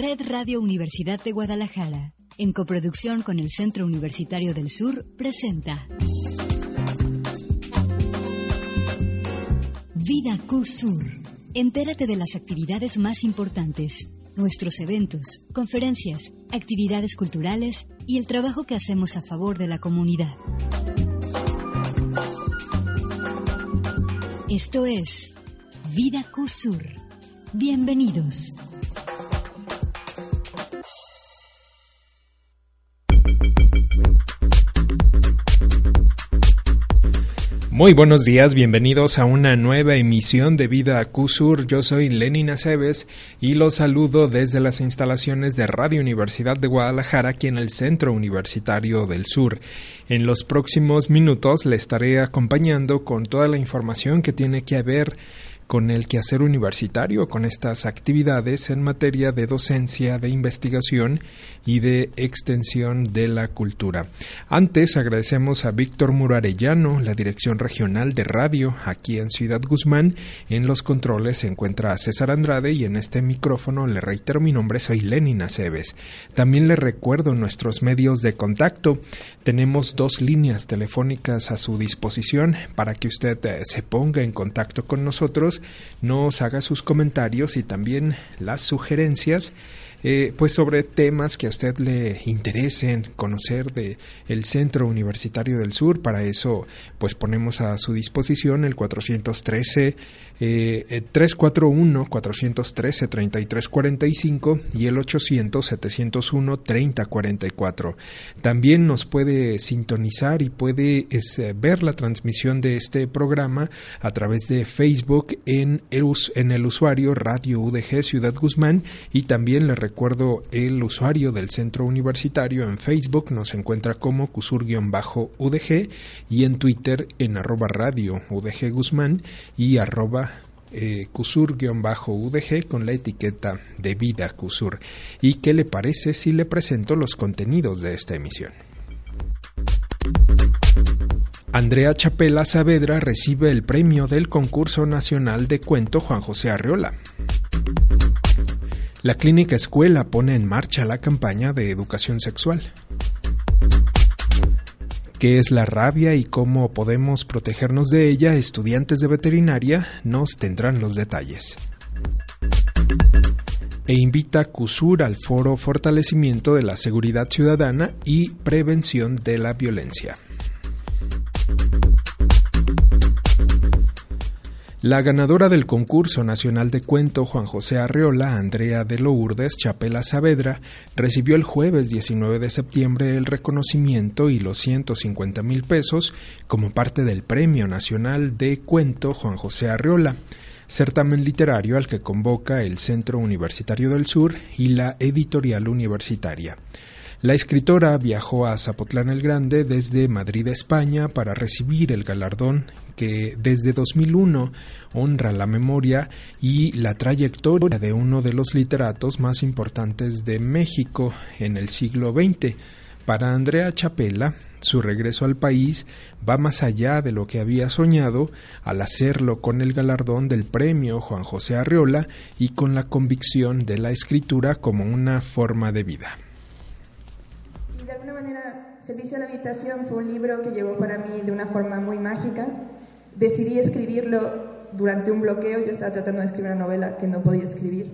Red Radio Universidad de Guadalajara, en coproducción con el Centro Universitario del Sur, presenta Vida Q Sur. Entérate de las actividades más importantes, nuestros eventos, conferencias, actividades culturales y el trabajo que hacemos a favor de la comunidad. Esto es Vida Q Sur. Bienvenidos. Muy buenos días, bienvenidos a una nueva emisión de Vida Sur. Yo soy Lenin Aceves y los saludo desde las instalaciones de Radio Universidad de Guadalajara aquí en el Centro Universitario del Sur. En los próximos minutos le estaré acompañando con toda la información que tiene que ver con el quehacer universitario, con estas actividades en materia de docencia, de investigación y de extensión de la cultura. Antes agradecemos a Víctor Murarellano, la Dirección Regional de Radio aquí en Ciudad Guzmán. En los controles se encuentra César Andrade y en este micrófono le reitero mi nombre, soy Lenin Aceves. También le recuerdo nuestros medios de contacto. Tenemos dos líneas telefónicas a su disposición para que usted eh, se ponga en contacto con nosotros nos haga sus comentarios y también las sugerencias eh, pues sobre temas que a usted le interesen conocer de el Centro Universitario del Sur. Para eso, pues ponemos a su disposición el 413 eh, 341 413 3345 y el 800 701 3044. También nos puede sintonizar y puede ver la transmisión de este programa a través de Facebook en el, en el usuario Radio UDG Ciudad Guzmán y también le recuerdo el usuario del centro universitario en Facebook nos encuentra como Cusur-UDG y en Twitter en arroba radio UDG Guzmán y arroba eh, Cusur-UDG con la etiqueta de vida Cusur. ¿Y qué le parece si le presento los contenidos de esta emisión? Andrea Chapela Saavedra recibe el premio del Concurso Nacional de Cuento Juan José Arriola. La Clínica Escuela pone en marcha la campaña de educación sexual. ¿Qué es la rabia y cómo podemos protegernos de ella? Estudiantes de veterinaria nos tendrán los detalles. E invita a CUSUR al foro Fortalecimiento de la Seguridad Ciudadana y Prevención de la Violencia. La ganadora del concurso nacional de cuento Juan José Arreola, Andrea de Lourdes Chapela Saavedra, recibió el jueves 19 de septiembre el reconocimiento y los 150 mil pesos como parte del Premio Nacional de Cuento Juan José Arreola, certamen literario al que convoca el Centro Universitario del Sur y la Editorial Universitaria. La escritora viajó a Zapotlán el Grande desde Madrid, España, para recibir el galardón que desde 2001 honra la memoria y la trayectoria de uno de los literatos más importantes de México en el siglo XX. Para Andrea Chapela, su regreso al país va más allá de lo que había soñado al hacerlo con el galardón del premio Juan José Arriola y con la convicción de la escritura como una forma de vida manera, Servicio a la Habitación fue un libro que llegó para mí de una forma muy mágica. Decidí escribirlo durante un bloqueo, yo estaba tratando de escribir una novela que no podía escribir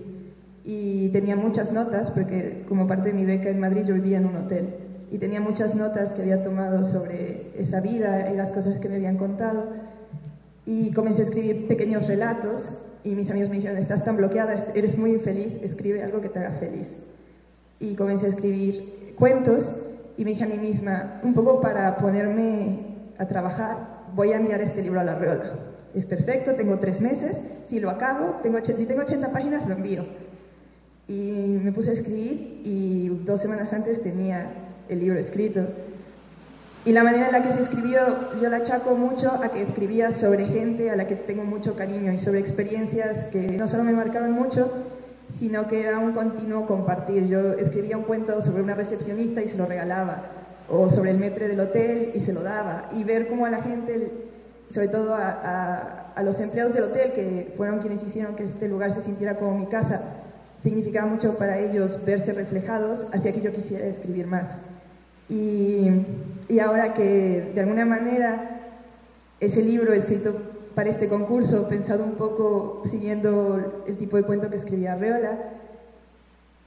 y tenía muchas notas, porque como parte de mi beca en Madrid yo vivía en un hotel y tenía muchas notas que había tomado sobre esa vida y las cosas que me habían contado y comencé a escribir pequeños relatos y mis amigos me dijeron, estás tan bloqueada, eres muy infeliz, escribe algo que te haga feliz. Y comencé a escribir cuentos y me dije a mí misma, un poco para ponerme a trabajar, voy a enviar este libro a la Reola. Es perfecto, tengo tres meses si lo acabo, tengo, si tengo 80 páginas, lo envío. Y me puse a escribir y dos semanas antes tenía el libro escrito. Y la manera en la que se escribió, yo la achaco mucho a que escribía sobre gente a la que tengo mucho cariño y sobre experiencias que no solo me marcaban mucho, sino que era un continuo compartir. Yo escribía un cuento sobre una recepcionista y se lo regalaba, o sobre el metre del hotel y se lo daba, y ver cómo a la gente, sobre todo a, a los empleados del hotel, que fueron quienes hicieron que este lugar se sintiera como mi casa, significaba mucho para ellos verse reflejados, hacía que yo quisiera escribir más. Y, y ahora que de alguna manera ese libro escrito para este concurso, pensado un poco siguiendo el tipo de cuento que escribía Reola,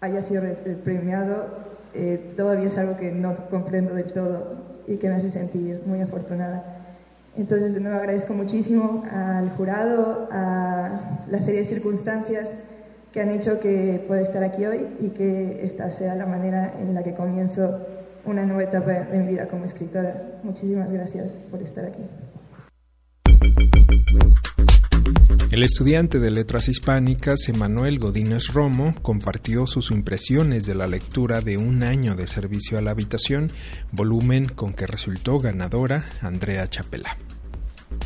haya sido premiado, eh, todavía es algo que no comprendo del todo y que me hace sentir muy afortunada. Entonces, de nuevo agradezco muchísimo al jurado, a la serie de circunstancias que han hecho que pueda estar aquí hoy y que esta sea la manera en la que comienzo una nueva etapa en mi vida como escritora. Muchísimas gracias por estar aquí. El estudiante de letras hispánicas Emanuel Godínez Romo compartió sus impresiones de la lectura de Un año de servicio a la habitación, volumen con que resultó ganadora Andrea Chapela.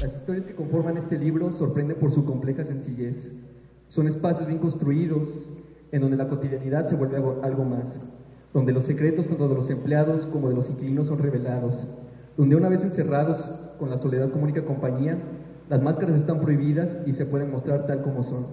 Las historias que conforman este libro sorprenden por su compleja sencillez. Son espacios bien construidos en donde la cotidianidad se vuelve algo más, donde los secretos tanto de los empleados como de los inquilinos son revelados, donde una vez encerrados con la soledad como única compañía, las máscaras están prohibidas y se pueden mostrar tal como son.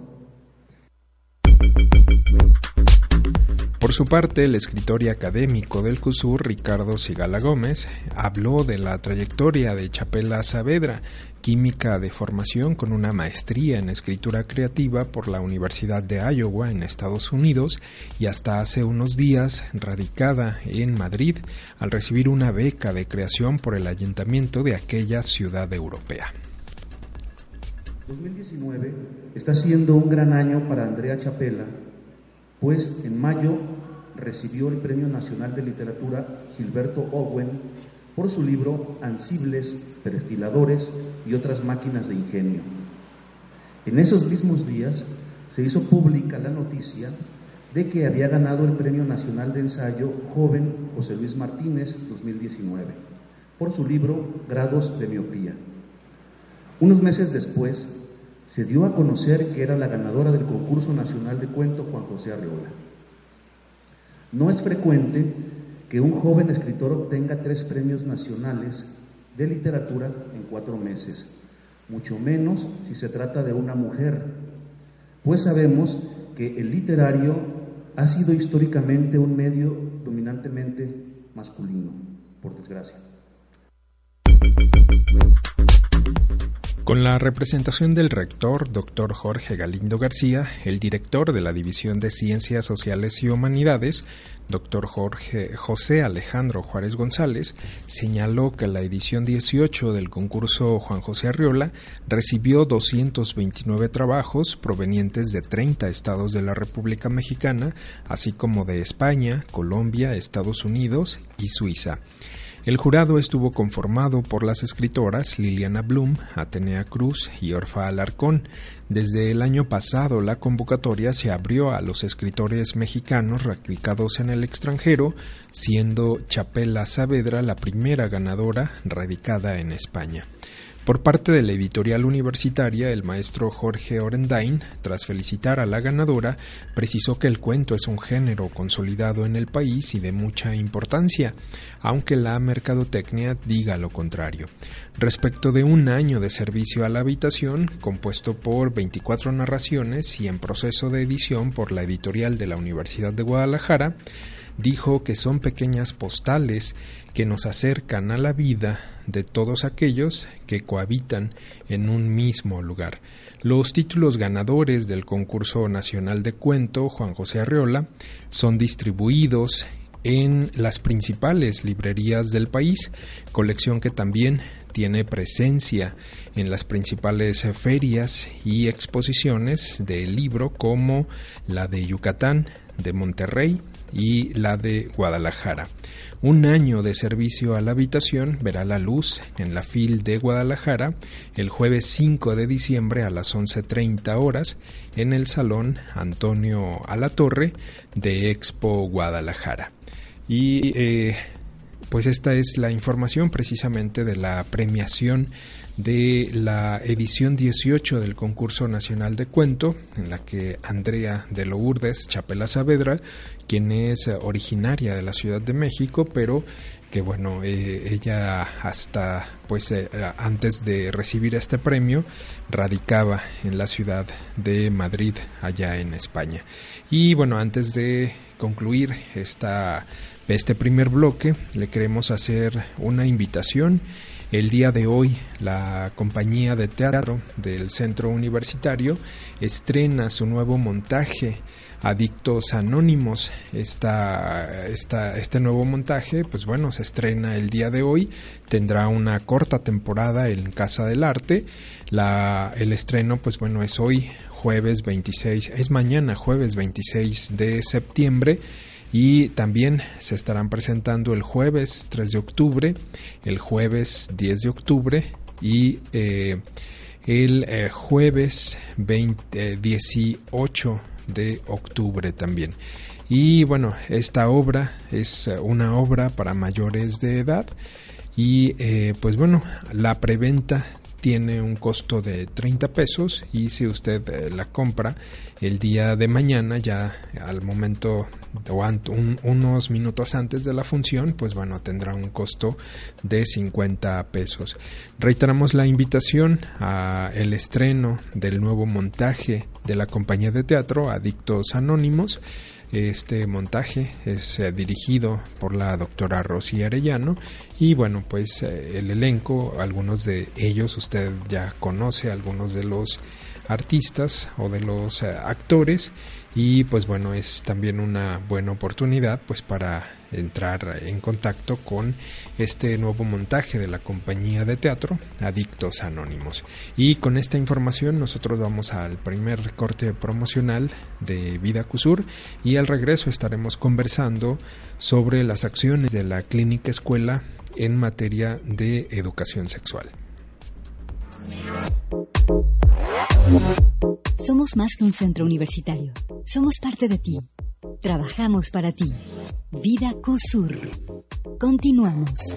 Por su parte, el escritor y académico del CUSUR, Ricardo Sigala Gómez, habló de la trayectoria de Chapela Saavedra, química de formación con una maestría en escritura creativa por la Universidad de Iowa en Estados Unidos y hasta hace unos días radicada en Madrid al recibir una beca de creación por el ayuntamiento de aquella ciudad europea. 2019 está siendo un gran año para Andrea Chapela, pues en mayo recibió el Premio Nacional de Literatura Gilberto Owen por su libro Ansibles, Perfiladores y otras máquinas de ingenio. En esos mismos días se hizo pública la noticia de que había ganado el Premio Nacional de Ensayo Joven José Luis Martínez 2019 por su libro Grados de Miopía. Unos meses después, se dio a conocer que era la ganadora del concurso nacional de cuento Juan José Arreola. No es frecuente que un joven escritor obtenga tres premios nacionales de literatura en cuatro meses, mucho menos si se trata de una mujer, pues sabemos que el literario ha sido históricamente un medio dominantemente masculino, por desgracia. Con la representación del rector, doctor Jorge Galindo García, el director de la División de Ciencias Sociales y Humanidades, doctor Jorge José Alejandro Juárez González, señaló que la edición 18 del concurso Juan José Arriola recibió 229 trabajos provenientes de 30 estados de la República Mexicana, así como de España, Colombia, Estados Unidos y Suiza. El jurado estuvo conformado por las escritoras Liliana Blum, Atenea Cruz y Orfa Alarcón. Desde el año pasado la convocatoria se abrió a los escritores mexicanos radicados en el extranjero, siendo Chapela Saavedra la primera ganadora radicada en España. Por parte de la editorial universitaria, el maestro Jorge Orendain, tras felicitar a la ganadora, precisó que el cuento es un género consolidado en el país y de mucha importancia, aunque la mercadotecnia diga lo contrario. Respecto de un año de servicio a la habitación, compuesto por 24 narraciones y en proceso de edición por la editorial de la Universidad de Guadalajara, dijo que son pequeñas postales que nos acercan a la vida de todos aquellos que cohabitan en un mismo lugar. Los títulos ganadores del concurso nacional de cuento Juan José Arreola son distribuidos en las principales librerías del país, colección que también tiene presencia en las principales ferias y exposiciones del libro como la de Yucatán, de Monterrey, y la de Guadalajara. Un año de servicio a la habitación verá la luz en la FIL de Guadalajara el jueves 5 de diciembre a las 11.30 horas en el Salón Antonio Alatorre de Expo Guadalajara. Y eh, pues esta es la información precisamente de la premiación de la edición 18 del concurso nacional de cuento, en la que Andrea de Lourdes Chapela Saavedra, quien es originaria de la Ciudad de México, pero que bueno, eh, ella hasta pues eh, antes de recibir este premio radicaba en la ciudad de Madrid, allá en España. Y bueno, antes de concluir esta, este primer bloque, le queremos hacer una invitación el día de hoy, la compañía de teatro del Centro Universitario estrena su nuevo montaje Adictos Anónimos. Esta, esta, este nuevo montaje, pues bueno, se estrena el día de hoy, tendrá una corta temporada en Casa del Arte. La, el estreno, pues bueno, es hoy, jueves 26, es mañana, jueves 26 de septiembre y también se estarán presentando el jueves 3 de octubre, el jueves 10 de octubre y eh, el eh, jueves 20, 18 eh, de octubre también. Y bueno, esta obra es una obra para mayores de edad y pues bueno, la preventa tiene un costo de 30 pesos y si usted eh, la compra el día de mañana ya al momento o unos minutos antes de la función pues bueno tendrá un costo de 50 pesos. Reiteramos la invitación a el estreno del nuevo montaje de la compañía de teatro Adictos Anónimos este montaje es eh, dirigido por la doctora Rosy Arellano. Y bueno, pues eh, el elenco, algunos de ellos usted ya conoce, algunos de los artistas o de los eh, actores y pues bueno es también una buena oportunidad pues para entrar en contacto con este nuevo montaje de la compañía de teatro Adictos Anónimos y con esta información nosotros vamos al primer corte promocional de Vida Cusur y al regreso estaremos conversando sobre las acciones de la clínica escuela en materia de educación sexual. Somos más que un centro universitario. Somos parte de ti. Trabajamos para ti. Vida CUSUR. Continuamos.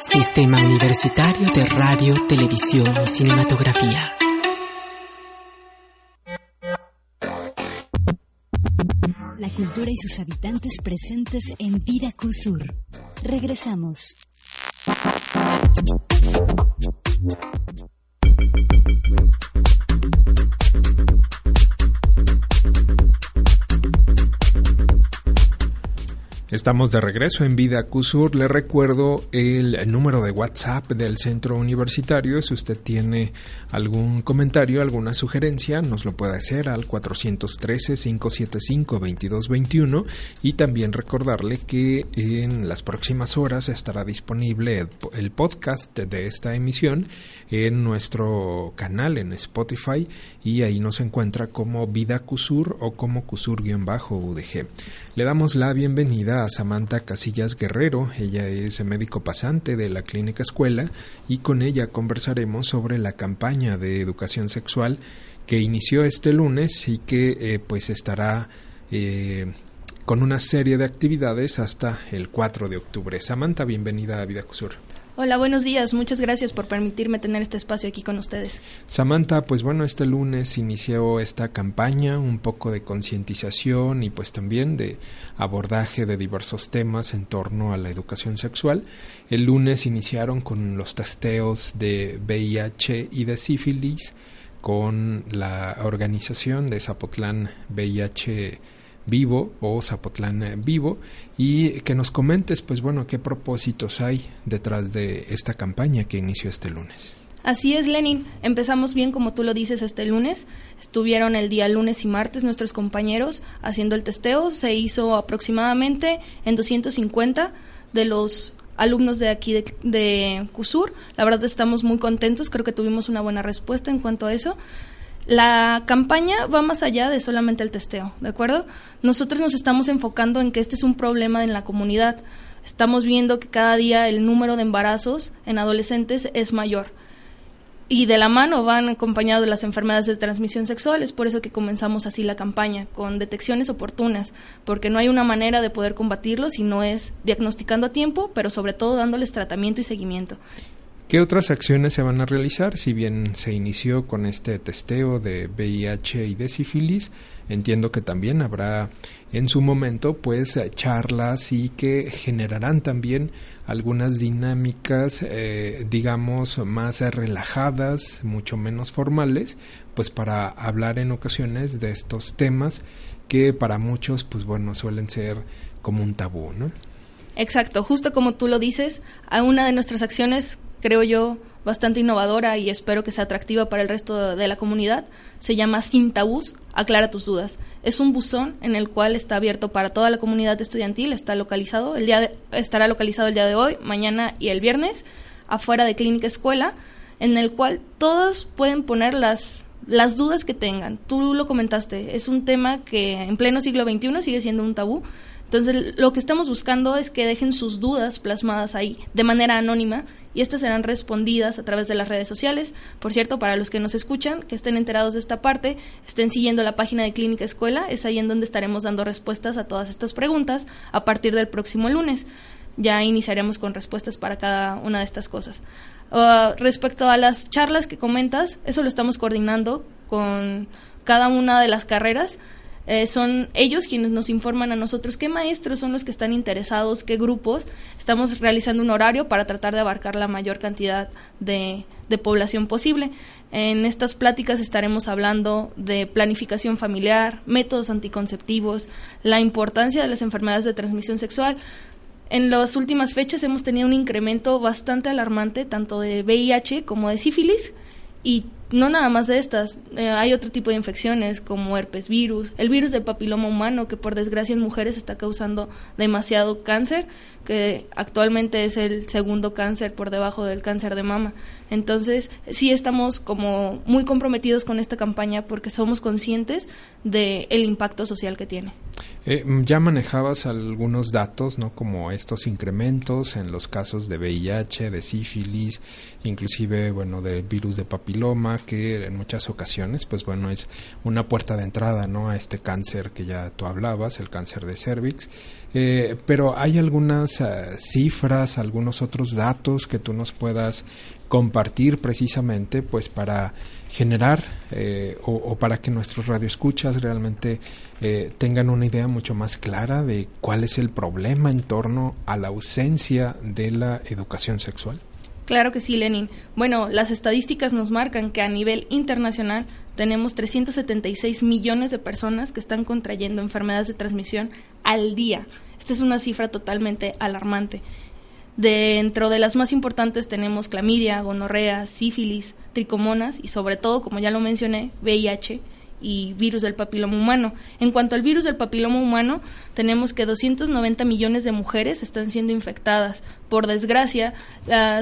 Sistema Universitario de Radio, Televisión y Cinematografía. La cultura y sus habitantes presentes en Vida CUSUR. Regresamos. Thank you. Estamos de regreso en Vida CUSUR. Le recuerdo el número de WhatsApp del centro universitario. Si usted tiene algún comentario, alguna sugerencia, nos lo puede hacer al 413-575-2221. Y también recordarle que en las próximas horas estará disponible el podcast de esta emisión en nuestro canal en Spotify. Y ahí nos encuentra como Vida CUSUR o como CUSUR-UDG. Le damos la bienvenida Samantha Casillas Guerrero. Ella es médico pasante de la Clínica Escuela y con ella conversaremos sobre la campaña de educación sexual que inició este lunes y que eh, pues estará eh, con una serie de actividades hasta el 4 de octubre. Samantha, bienvenida a Vida Cusur. Hola, buenos días. Muchas gracias por permitirme tener este espacio aquí con ustedes. Samantha, pues bueno, este lunes inició esta campaña, un poco de concientización y pues también de abordaje de diversos temas en torno a la educación sexual. El lunes iniciaron con los testeos de VIH y de sífilis con la organización de Zapotlán VIH Vivo o Zapotlán Vivo y que nos comentes pues bueno qué propósitos hay detrás de esta campaña que inició este lunes. Así es, Lenin. Empezamos bien, como tú lo dices, este lunes. Estuvieron el día lunes y martes nuestros compañeros haciendo el testeo. Se hizo aproximadamente en 250 de los alumnos de aquí de, de CUSUR. La verdad estamos muy contentos. Creo que tuvimos una buena respuesta en cuanto a eso. La campaña va más allá de solamente el testeo, ¿de acuerdo? Nosotros nos estamos enfocando en que este es un problema en la comunidad. Estamos viendo que cada día el número de embarazos en adolescentes es mayor. Y de la mano van acompañados de las enfermedades de transmisión sexual, es por eso que comenzamos así la campaña, con detecciones oportunas, porque no hay una manera de poder combatirlo si no es diagnosticando a tiempo, pero sobre todo dándoles tratamiento y seguimiento. ¿Qué otras acciones se van a realizar? Si bien se inició con este testeo de VIH y de sífilis, entiendo que también habrá en su momento pues charlas y que generarán también algunas dinámicas eh, digamos más relajadas, mucho menos formales, pues para hablar en ocasiones de estos temas que para muchos pues bueno suelen ser como un tabú, ¿no? Exacto, justo como tú lo dices, a una de nuestras acciones creo yo, bastante innovadora y espero que sea atractiva para el resto de la comunidad. Se llama Sin Tabús, Aclara tus dudas. Es un buzón en el cual está abierto para toda la comunidad estudiantil, está localizado, el día estará localizado el día de hoy, mañana y el viernes, afuera de Clínica Escuela, en el cual todos pueden poner las las dudas que tengan. Tú lo comentaste, es un tema que en pleno siglo XXI sigue siendo un tabú. Entonces, lo que estamos buscando es que dejen sus dudas plasmadas ahí de manera anónima y estas serán respondidas a través de las redes sociales. Por cierto, para los que nos escuchan, que estén enterados de esta parte, estén siguiendo la página de Clínica Escuela, es ahí en donde estaremos dando respuestas a todas estas preguntas a partir del próximo lunes. Ya iniciaremos con respuestas para cada una de estas cosas. Uh, respecto a las charlas que comentas, eso lo estamos coordinando con cada una de las carreras eh, son ellos quienes nos informan a nosotros qué maestros son los que están interesados, qué grupos. Estamos realizando un horario para tratar de abarcar la mayor cantidad de, de población posible. En estas pláticas estaremos hablando de planificación familiar, métodos anticonceptivos, la importancia de las enfermedades de transmisión sexual. En las últimas fechas hemos tenido un incremento bastante alarmante tanto de VIH como de sífilis y no nada más de estas, eh, hay otro tipo de infecciones como herpes virus, el virus del papiloma humano que por desgracia en mujeres está causando demasiado cáncer, que actualmente es el segundo cáncer por debajo del cáncer de mama. Entonces, sí estamos como muy comprometidos con esta campaña porque somos conscientes del el impacto social que tiene. Eh, mm, ya manejabas algunos datos, ¿no? Como estos incrementos en los casos de VIH, de sífilis, inclusive, bueno, del virus de papiloma, que en muchas ocasiones, pues bueno, es una puerta de entrada, ¿no? A este cáncer que ya tú hablabas, el cáncer de cervix. Eh, pero hay algunas eh, cifras, algunos otros datos que tú nos puedas compartir precisamente pues para generar eh, o, para que nuestros radioescuchas realmente tengan una idea mucho más clara de cuál es el problema en torno a la ausencia de la educación sexual? Claro que sí, Lenin. Bueno, las estadísticas nos marcan que a nivel internacional tenemos 376 millones de personas que están contrayendo enfermedades de transmisión al día. Esta es una cifra totalmente alarmante. Dentro de las más importantes tenemos clamidia, gonorrea, sífilis, tricomonas y sobre todo, como ya lo mencioné, VIH y virus del papiloma humano. En cuanto al virus del papiloma humano, tenemos que 290 millones de mujeres están siendo infectadas. Por desgracia,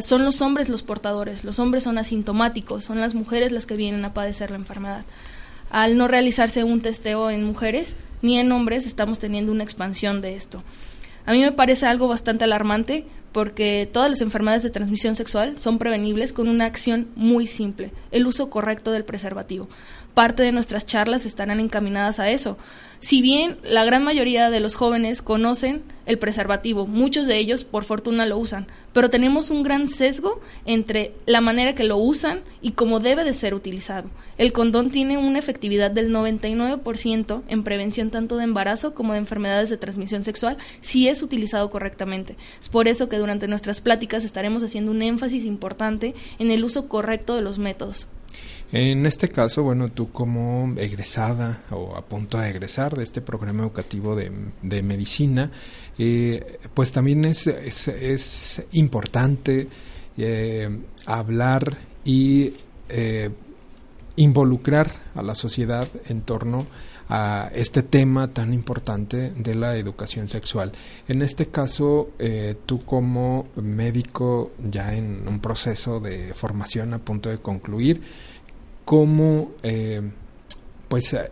son los hombres los portadores, los hombres son asintomáticos, son las mujeres las que vienen a padecer la enfermedad. Al no realizarse un testeo en mujeres ni en hombres, estamos teniendo una expansión de esto. A mí me parece algo bastante alarmante porque todas las enfermedades de transmisión sexual son prevenibles con una acción muy simple, el uso correcto del preservativo. Parte de nuestras charlas estarán encaminadas a eso. Si bien la gran mayoría de los jóvenes conocen el preservativo, muchos de ellos por fortuna lo usan, pero tenemos un gran sesgo entre la manera que lo usan y cómo debe de ser utilizado. El condón tiene una efectividad del 99% en prevención tanto de embarazo como de enfermedades de transmisión sexual si es utilizado correctamente. Es por eso que durante nuestras pláticas estaremos haciendo un énfasis importante en el uso correcto de los métodos. En este caso, bueno, tú como egresada o a punto de egresar de este programa educativo de, de medicina, eh, pues también es, es, importante eh, hablar y eh, involucrar a la sociedad en torno a este tema tan importante de la educación sexual. En este caso, tú como médico ya en un proceso de formación a punto de concluir, cómo eh, pues eh,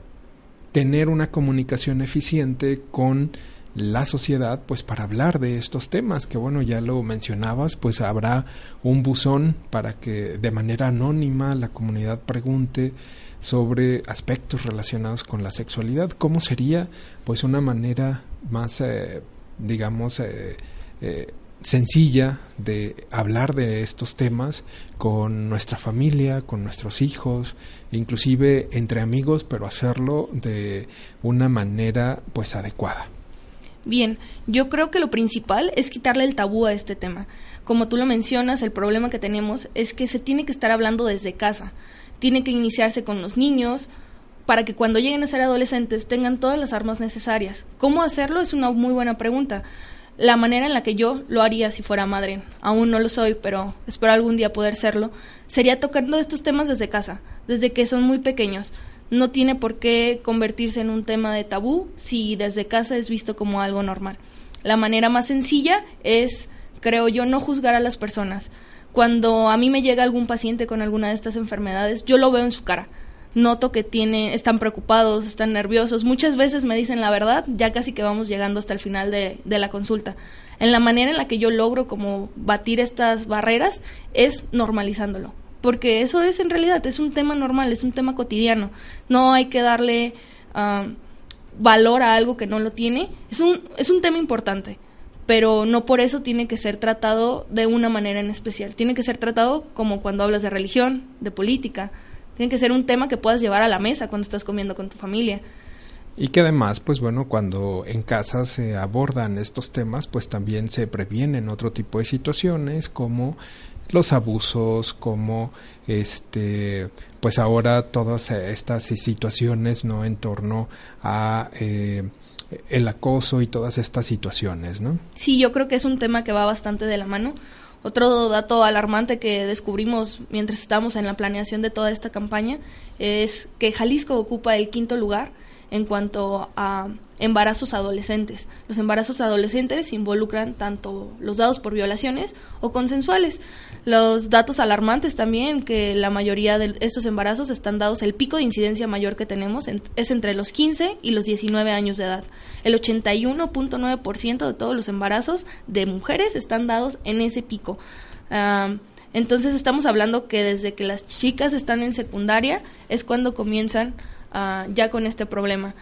tener una comunicación eficiente con la sociedad pues para hablar de estos temas que bueno ya lo mencionabas pues habrá un buzón para que de manera anónima la comunidad pregunte sobre aspectos relacionados con la sexualidad. Cómo sería pues una manera más eh, digamos eh, eh, sencilla de hablar de estos temas con nuestra familia, con nuestros hijos, inclusive entre amigos, pero hacerlo de una manera pues adecuada. Bien, yo creo que lo principal es quitarle el tabú a este tema. Como tú lo mencionas, el problema que tenemos es que se tiene que estar hablando desde casa. Tiene que iniciarse con los niños para que cuando lleguen a ser adolescentes tengan todas las armas necesarias. ¿Cómo hacerlo? Es una muy buena pregunta la manera en la que yo lo haría si fuera madre, aún no lo soy, pero espero algún día poder serlo, sería tocando estos temas desde casa, desde que son muy pequeños. No tiene por qué convertirse en un tema de tabú si desde casa es visto como algo normal. La manera más sencilla es, creo yo, no juzgar a las personas. Cuando a mí me llega algún paciente con alguna de estas enfermedades, yo lo veo en su cara noto que tiene, están preocupados, están nerviosos. Muchas veces me dicen la verdad, ya casi que vamos llegando hasta el final de, de la consulta. En la manera en la que yo logro como batir estas barreras es normalizándolo. Porque eso es en realidad, es un tema normal, es un tema cotidiano. No hay que darle ah, valor a algo que no lo tiene. Es un, es un tema importante pero no por eso tiene que ser tratado de una manera en especial. Tiene que ser tratado como cuando hablas de religión, de política, tiene que ser un tema que puedas llevar a la mesa cuando estás comiendo con tu familia. Y que además, pues bueno, cuando en casa se abordan estos temas, pues también se previenen otro tipo de situaciones como los abusos, como este, pues ahora todas estas situaciones, ¿no? En torno a eh, el acoso y todas estas situaciones, ¿no? Sí, yo creo que es un tema que va bastante de la mano. Otro dato alarmante que descubrimos mientras estábamos en la planeación de toda esta campaña es que Jalisco ocupa el quinto lugar en cuanto a embarazos adolescentes. Los embarazos adolescentes involucran tanto los dados por violaciones o consensuales. Los datos alarmantes también, que la mayoría de estos embarazos están dados, el pico de incidencia mayor que tenemos es entre los 15 y los 19 años de edad. El 81.9% de todos los embarazos de mujeres están dados en ese pico. entonces estamos hablando que desde que las chicas están en secundaria es cuando comienzan Ah, ya con este problema.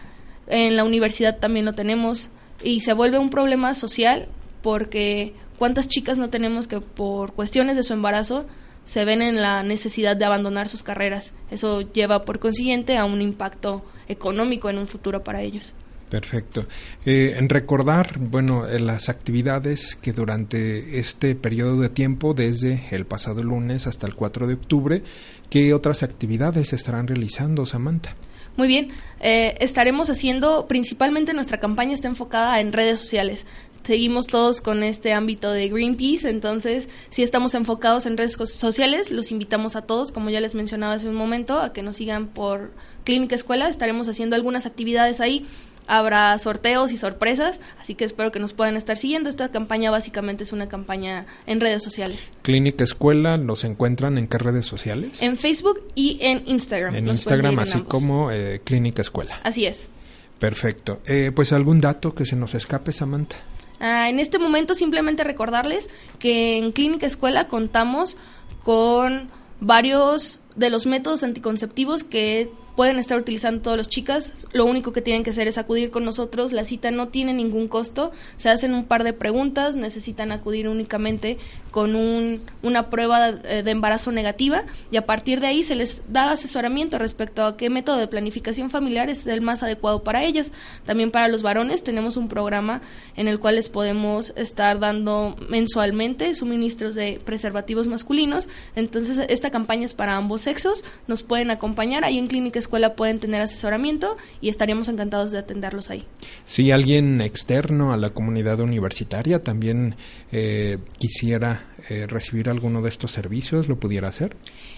En la universidad también lo tenemos y se vuelve un problema social porque cuántas chicas no tenemos que por cuestiones de su embarazo se ven en la necesidad de abandonar sus carreras. Eso lleva por consiguiente a un impacto económico en un futuro para ellos. Perfecto. Eh, en recordar, bueno, eh, las actividades que durante este periodo de tiempo, desde el pasado lunes hasta el 4 de octubre, ¿qué otras actividades estarán realizando, Samantha? Muy bien, eh, estaremos haciendo, principalmente nuestra campaña está enfocada en redes sociales. Seguimos todos con este ámbito de Greenpeace, entonces si estamos enfocados en redes sociales, los invitamos a todos, como ya les mencionaba hace un momento, a que nos sigan por Clínica Escuela. Estaremos haciendo algunas actividades ahí habrá sorteos y sorpresas, así que espero que nos puedan estar siguiendo. Esta campaña básicamente es una campaña en redes sociales. Clínica Escuela, ¿los encuentran en qué redes sociales? En Facebook y en Instagram. En Instagram, así como eh, Clínica Escuela. Así es. Perfecto. Eh, pues algún dato que se nos escape, Samantha. Ah, en este momento simplemente recordarles que en Clínica Escuela contamos con varios de los métodos anticonceptivos que pueden estar utilizando todas las chicas. Lo único que tienen que hacer es acudir con nosotros. La cita no tiene ningún costo. Se hacen un par de preguntas. Necesitan acudir únicamente con un, una prueba de embarazo negativa y a partir de ahí se les da asesoramiento respecto a qué método de planificación familiar es el más adecuado para ellas. También para los varones tenemos un programa en el cual les podemos estar dando mensualmente suministros de preservativos masculinos. Entonces esta campaña es para ambos sexos. Nos pueden acompañar ahí en Clínica escuela pueden tener asesoramiento y estaríamos encantados de atenderlos ahí. Si alguien externo a la comunidad universitaria también eh, quisiera eh, recibir alguno de estos servicios, ¿lo pudiera hacer?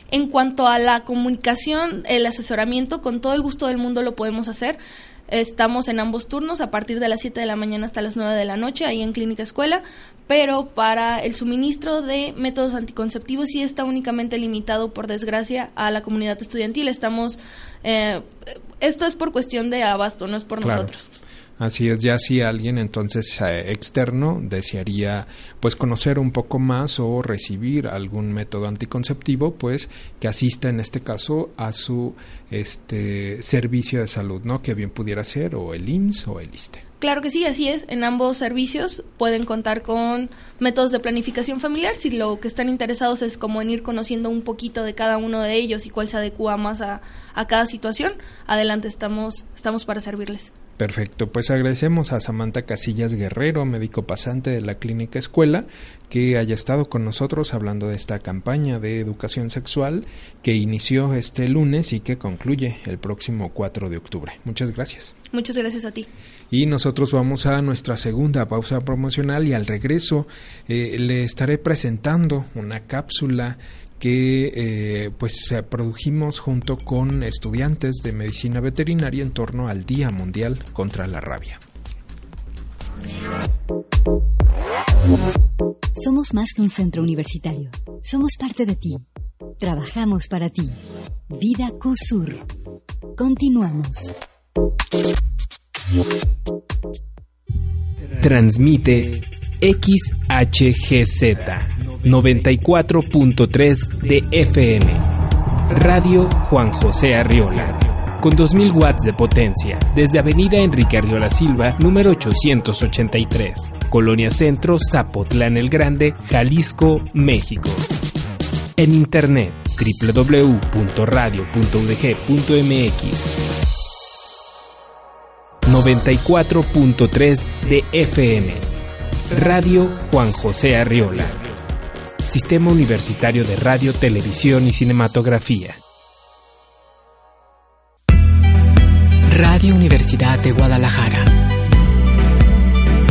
En cuanto a la comunicación, el asesoramiento, con todo el gusto del mundo lo podemos hacer. Estamos en ambos turnos a partir de las 7 de la mañana hasta las 9 de la noche, ahí en Clínica Escuela pero para el suministro de métodos anticonceptivos sí está únicamente limitado, por desgracia, a la comunidad estudiantil. Estamos, eh, esto es por cuestión de abasto, no es por nosotros. Así es, ya si alguien entonces eh, externo desearía pues conocer un poco más o recibir algún método anticonceptivo, pues que asista en este caso a su este servicio de salud, ¿no? Que bien pudiera ser o el IMSS o el ISTE. Claro que sí, así es. En ambos servicios pueden contar con métodos de planificación familiar. Si lo que están interesados es como en ir conociendo un poquito de cada uno de ellos y cuál se adecua más a, a cada situación, adelante estamos, estamos para servirles. Perfecto, pues agradecemos a Samantha Casillas Guerrero, médico pasante de la Clínica Escuela, que haya estado con nosotros hablando de esta campaña de educación sexual que inició este lunes y que concluye el próximo 4 de octubre. Muchas gracias. Muchas gracias a ti. Y nosotros vamos a nuestra segunda pausa promocional y al regreso eh, le estaré presentando una cápsula que eh, pues produjimos junto con estudiantes de medicina veterinaria en torno al Día Mundial contra la Rabia. Somos más que un centro universitario. Somos parte de ti. Trabajamos para ti. Vida CUSUR. Continuamos. Transmite XHGZ 94.3 de FM. Radio Juan José Arriola. Con 2000 watts de potencia, desde Avenida Enrique Arriola Silva, número 883, Colonia Centro, Zapotlán el Grande, Jalisco, México. En internet www.radio.udg.mx 94.3 de FM Radio Juan José Arriola. Sistema Universitario de Radio, Televisión y Cinematografía. Radio Universidad de Guadalajara.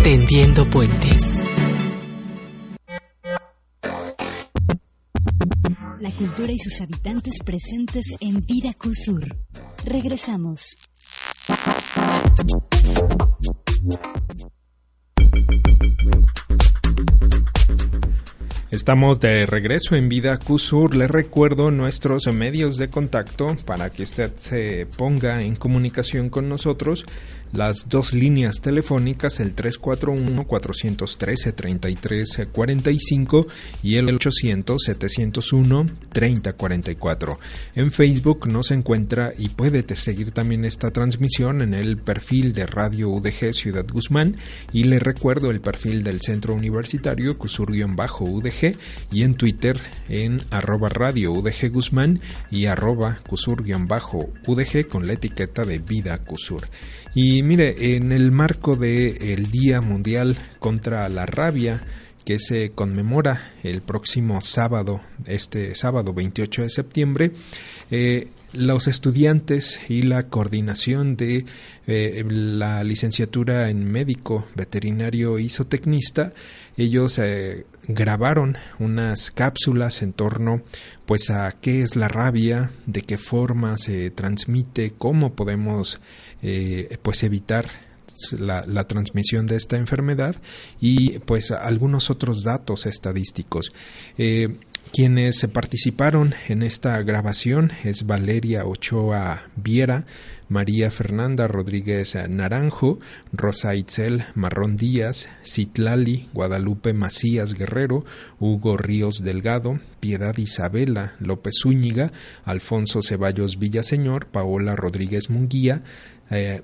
Tendiendo puentes. La cultura y sus habitantes presentes en Vida Cusur. Regresamos. Estamos de regreso en Vida QSUR. Le recuerdo nuestros medios de contacto para que usted se ponga en comunicación con nosotros las dos líneas telefónicas, el 341-413-3345 y el 800-701-3044. En Facebook nos encuentra y puede seguir también esta transmisión en el perfil de Radio UDG Ciudad Guzmán y le recuerdo el perfil del Centro Universitario Cusur-UDG y en Twitter en arroba Radio UDG Guzmán y arroba Cusur-UDG con la etiqueta de Vida Cusur. Y mire, en el marco del el Día Mundial contra la Rabia, que se conmemora el próximo sábado, este sábado 28 de septiembre, eh, los estudiantes y la coordinación de eh, la licenciatura en médico veterinario isotecnista, ellos eh, grabaron unas cápsulas en torno pues a qué es la rabia, de qué forma se transmite, cómo podemos eh, pues evitar la, transmisión de esta enfermedad y pues algunos otros datos estadísticos. Eh, quienes participaron en esta grabación es Valeria Ochoa Viera, María Fernanda Rodríguez Naranjo, Rosa Itzel Marrón Díaz, Citlali Guadalupe Macías Guerrero, Hugo Ríos Delgado, Piedad Isabela López Zúñiga, Alfonso Ceballos Villaseñor, Paola Rodríguez Munguía, eh,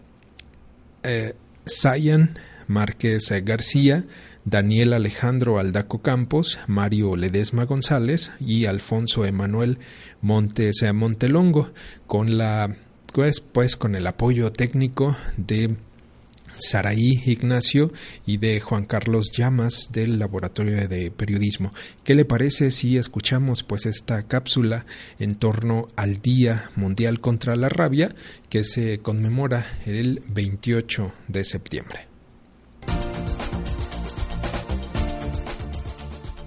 eh, Sayan Márquez García, Daniel Alejandro Aldaco Campos, Mario Ledesma González y Alfonso Emanuel Montes Montelongo, con la pues, pues con el apoyo técnico de Saraí Ignacio y de Juan Carlos Llamas del Laboratorio de Periodismo. ¿Qué le parece si escuchamos pues esta cápsula en torno al Día Mundial contra la Rabia que se conmemora el 28 de septiembre?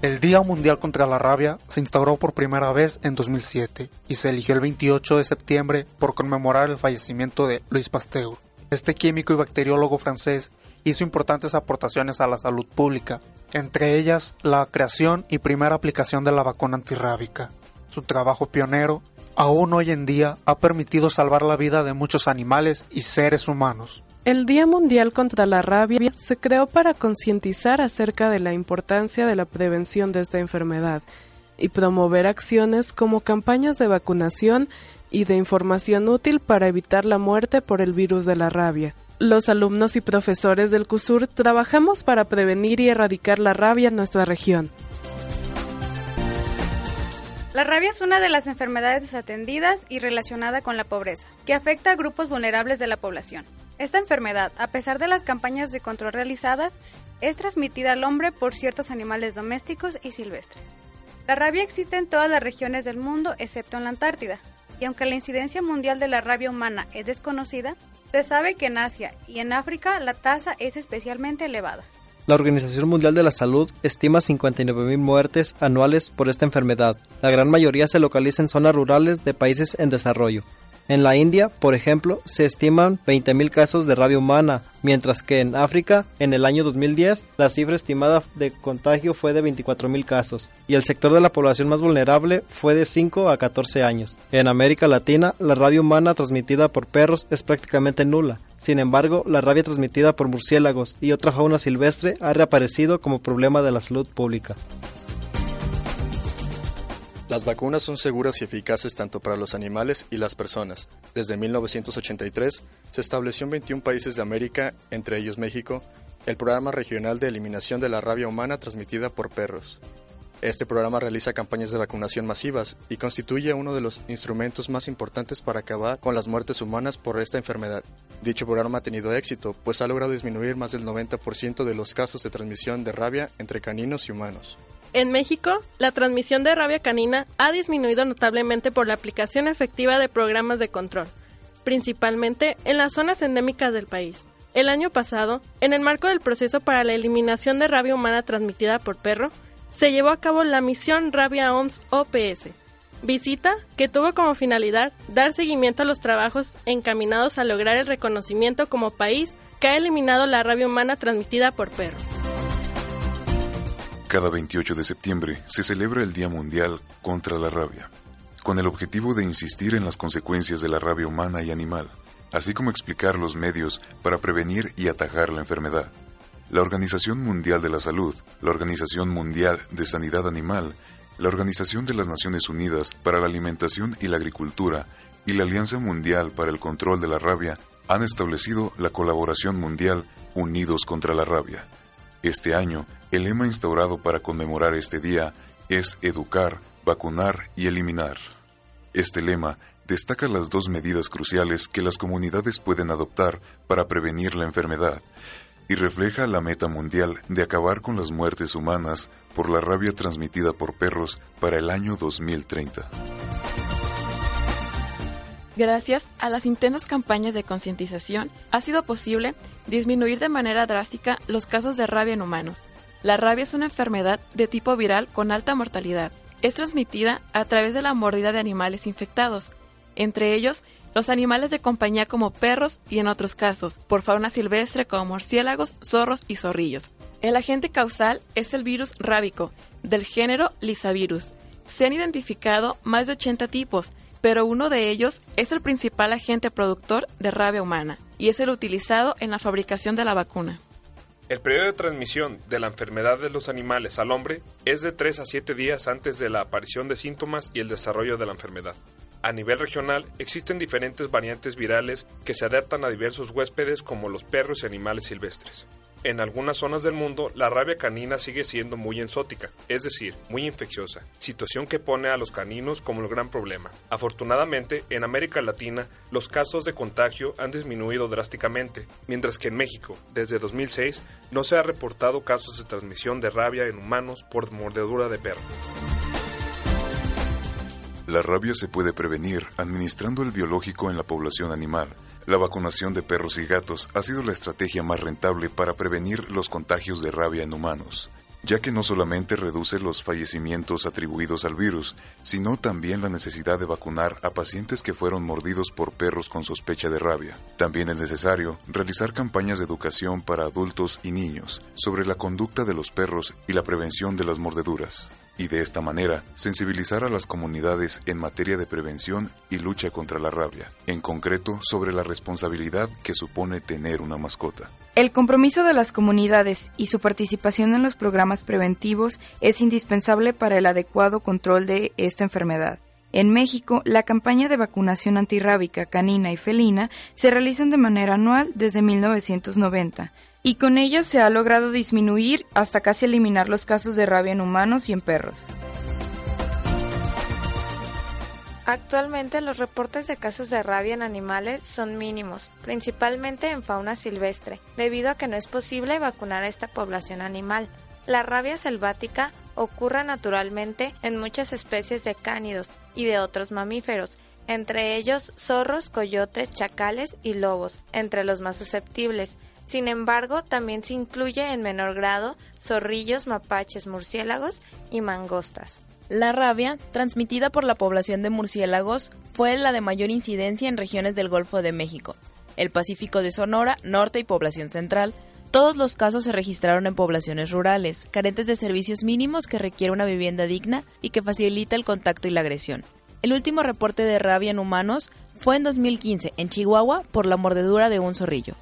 El Día Mundial contra la Rabia se instauró por primera vez en 2007 y se eligió el 28 de septiembre por conmemorar el fallecimiento de Luis Pasteur, Este químico y bacteriólogo francés hizo importantes aportaciones a la salud pública, entre ellas la creación y primera aplicación de la vacuna antirrábica. Su trabajo pionero, aún hoy en día, ha permitido salvar la vida de muchos animales y seres humanos. El Día Mundial contra la Rabia se creó para concientizar acerca de la importancia de la prevención de esta enfermedad y promover acciones como campañas de vacunación y de información útil para evitar la muerte por el virus de la rabia. Los alumnos y profesores del CUSUR trabajamos para prevenir y erradicar la rabia en nuestra región. La rabia es una de las enfermedades desatendidas y relacionada con la pobreza, que afecta a grupos vulnerables de la población. Esta enfermedad, a pesar de las campañas de control realizadas, es transmitida al hombre por ciertos animales domésticos y silvestres. La rabia existe en todas las regiones del mundo excepto en la Antártida, y aunque la incidencia mundial de la rabia humana es desconocida, se sabe que en Asia y en África la tasa es especialmente elevada. La Organización Mundial de la Salud estima 59.000 muertes anuales por esta enfermedad. La gran mayoría se localiza en zonas rurales de países en desarrollo. En la India, por ejemplo, se estiman 20.000 casos de rabia humana, mientras que en África, en el año 2010, la cifra estimada de contagio fue de 24.000 casos, y el sector de la población más vulnerable fue de 5 a 14 años. En América Latina, la rabia humana transmitida por perros es prácticamente nula. Sin embargo, la rabia transmitida por murciélagos y otra fauna silvestre ha reaparecido como problema de la salud pública. Las vacunas son seguras y eficaces tanto para los animales y las personas. Desde 1983 se estableció en 21 países de América, entre ellos México, el Programa Regional de Eliminación de la Rabia Humana transmitida por perros. Este programa realiza campañas de vacunación masivas y constituye uno de los instrumentos más importantes para acabar con las muertes humanas por esta enfermedad. Dicho programa ha tenido éxito, pues ha logrado disminuir más del 90% de los casos de transmisión de rabia entre caninos y humanos. En México, la transmisión de rabia canina ha disminuido notablemente por la aplicación efectiva de programas de control, principalmente en las zonas endémicas del país. El año pasado, en el marco del proceso para la eliminación de rabia humana transmitida por perro, se llevó a cabo la misión Rabia OMS OPS, visita que tuvo como finalidad dar seguimiento a los trabajos encaminados a lograr el reconocimiento como país que ha eliminado la rabia humana transmitida por perro. Cada 28 de septiembre se celebra el Día Mundial contra la Rabia, con el objetivo de insistir en las consecuencias de la rabia humana y animal, así como explicar los medios para prevenir y atajar la enfermedad. La Organización Mundial de la Salud, la Organización Mundial de Sanidad Animal, la Organización de las Naciones Unidas para la Alimentación y la Agricultura y la Alianza Mundial para el Control de la Rabia han establecido la colaboración mundial Unidos contra la Rabia. Este año, el lema instaurado para conmemorar este día es educar, vacunar y eliminar. Este lema destaca las dos medidas cruciales que las comunidades pueden adoptar para prevenir la enfermedad y refleja la meta mundial de acabar con las muertes humanas por la rabia transmitida por perros para el año 2030. Gracias a las intensas campañas de concientización, ha sido posible disminuir de manera drástica los casos de rabia en humanos, la rabia es una enfermedad de tipo viral con alta mortalidad. Es transmitida a través de la mordida de animales infectados, entre ellos los animales de compañía como perros y en otros casos, por fauna silvestre como murciélagos, zorros y zorrillos. El agente causal es el virus rábico, del género Lisavirus. Se han identificado más de 80 tipos, pero uno de ellos es el principal agente productor de rabia humana y es el utilizado en la fabricación de la vacuna. El periodo de transmisión de la enfermedad de los animales al hombre es de 3 a 7 días antes de la aparición de síntomas y el desarrollo de la enfermedad. A nivel regional existen diferentes variantes virales que se adaptan a diversos huéspedes como los perros y animales silvestres. En algunas zonas del mundo, la rabia canina sigue siendo muy ensótica, es decir, muy infecciosa, situación que pone a los caninos como el gran problema. Afortunadamente, en América Latina, los casos de contagio han disminuido drásticamente, mientras que en México, desde 2006, no se ha reportado casos de transmisión de rabia en humanos por mordedura de perro. La rabia se puede prevenir administrando el biológico en la población animal. La vacunación de perros y gatos ha sido la estrategia más rentable para prevenir los contagios de rabia en humanos. ya que no solamente reduce los fallecimientos atribuidos al virus, sino también la necesidad de vacunar a pacientes que fueron mordidos por perros con sospecha de rabia. También es necesario realizar campañas de educación para adultos y niños sobre la conducta de los perros y la prevención de las mordeduras y de esta manera sensibilizar a las comunidades en materia de prevención y lucha contra la rabia, en concreto sobre la responsabilidad que supone tener una mascota. El compromiso de las comunidades y su participación en los programas preventivos es indispensable para el adecuado control de esta enfermedad. En México, la campaña de vacunación antirrábica canina y felina se realizan de manera anual desde 1990 y con ellas se ha logrado disminuir hasta casi eliminar los casos de rabia en humanos y en perros. Actualmente los reportes de casos de rabia en animales son mínimos, principalmente en fauna silvestre, debido a que no es posible vacunar a esta población animal. La rabia selvática ocurre naturalmente en muchas especies de cánidos y de otros mamíferos, entre ellos zorros, coyotes, chacales y lobos, entre los más susceptibles, sin embargo, también se incluye en menor grado zorrillos, mapaches, murciélagos y mangostas. La rabia, transmitida por la población de murciélagos, fue la de mayor incidencia en regiones del Golfo de México, el Pacífico de Sonora, Norte y Población Central. Todos los casos se registraron en poblaciones rurales, carentes de servicios mínimos que requiere una vivienda digna y que facilita el contacto y la agresión. El último reporte de rabia en humanos fue en 2015 en Chihuahua por la mordedura de un zorrillo.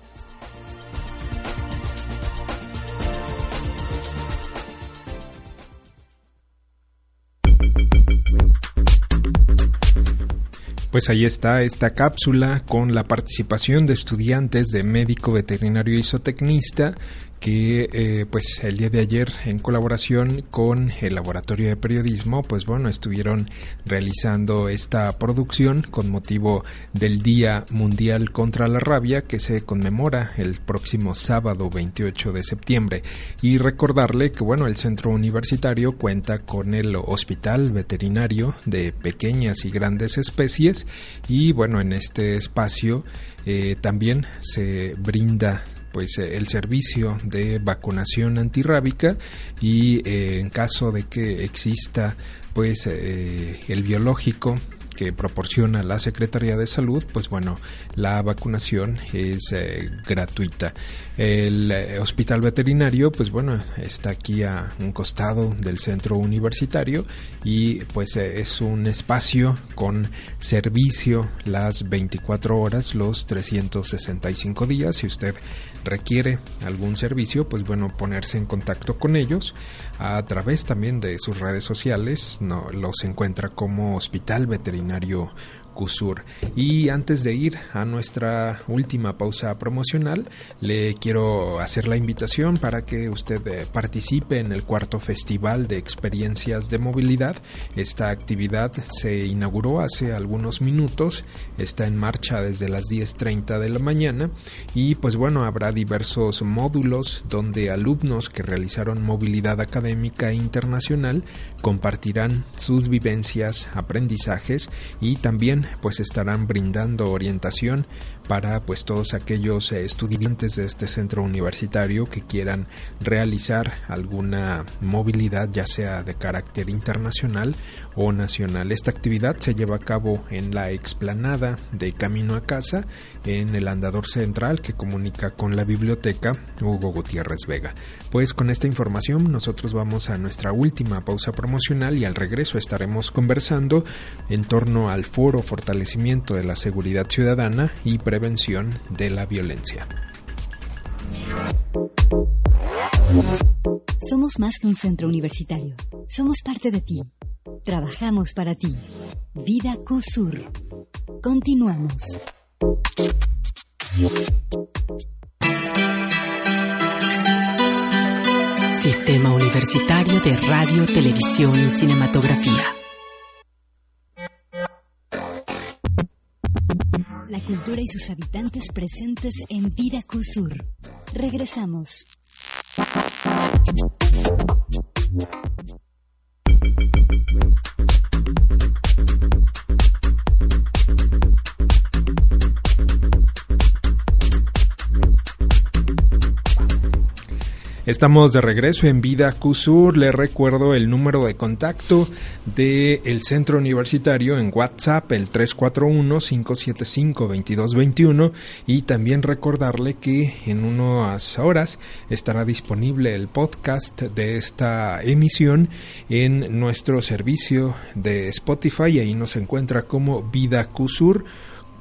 Pues ahí está esta cápsula con la participación de estudiantes de médico veterinario isotecnista que eh, pues el día de ayer en colaboración con el laboratorio de periodismo pues bueno estuvieron realizando esta producción con motivo del Día Mundial contra la Rabia que se conmemora el próximo sábado 28 de septiembre. Y recordarle que bueno el centro universitario cuenta con el hospital veterinario de pequeñas y grandes especies y bueno en este espacio eh, también se brinda pues eh, el servicio de vacunación antirrábica y eh, en caso de que exista pues eh, el biológico que proporciona la Secretaría de Salud, pues bueno, la vacunación es eh, gratuita. El eh, hospital veterinario, pues bueno, está aquí a un costado del centro universitario y pues eh, es un espacio con servicio las 24 horas, los 365 días. Si usted requiere algún servicio, pues bueno, ponerse en contacto con ellos a través también de sus redes sociales. No, los encuentra como Hospital Veterinario escenario y antes de ir a nuestra última pausa promocional, le quiero hacer la invitación para que usted eh, participe en el cuarto Festival de Experiencias de Movilidad. Esta actividad se inauguró hace algunos minutos, está en marcha desde las 10.30 de la mañana. Y pues bueno, habrá diversos módulos donde alumnos que realizaron movilidad académica internacional compartirán sus vivencias, aprendizajes y también pues estarán brindando orientación para pues todos aquellos eh, estudiantes de este centro universitario que quieran realizar alguna movilidad ya sea de carácter internacional o nacional. Esta actividad se lleva a cabo en la explanada de Camino a Casa en el andador central que comunica con la biblioteca Hugo Gutiérrez Vega. Pues con esta información nosotros vamos a nuestra última pausa promocional y al regreso estaremos conversando en torno al foro fortalecimiento de la seguridad ciudadana y prevención de la violencia. Somos más que un centro universitario. Somos parte de ti. Trabajamos para ti. Vida CUSUR. Continuamos. Sistema Universitario de Radio, Televisión y Cinematografía. La cultura y sus habitantes presentes en Vida Sur. Regresamos. Estamos de regreso en Vida QSUR. Le recuerdo el número de contacto del el centro universitario en WhatsApp, el 341-575-2221. Y también recordarle que en unas horas estará disponible el podcast de esta emisión en nuestro servicio de Spotify. Ahí nos encuentra como Vida QSUR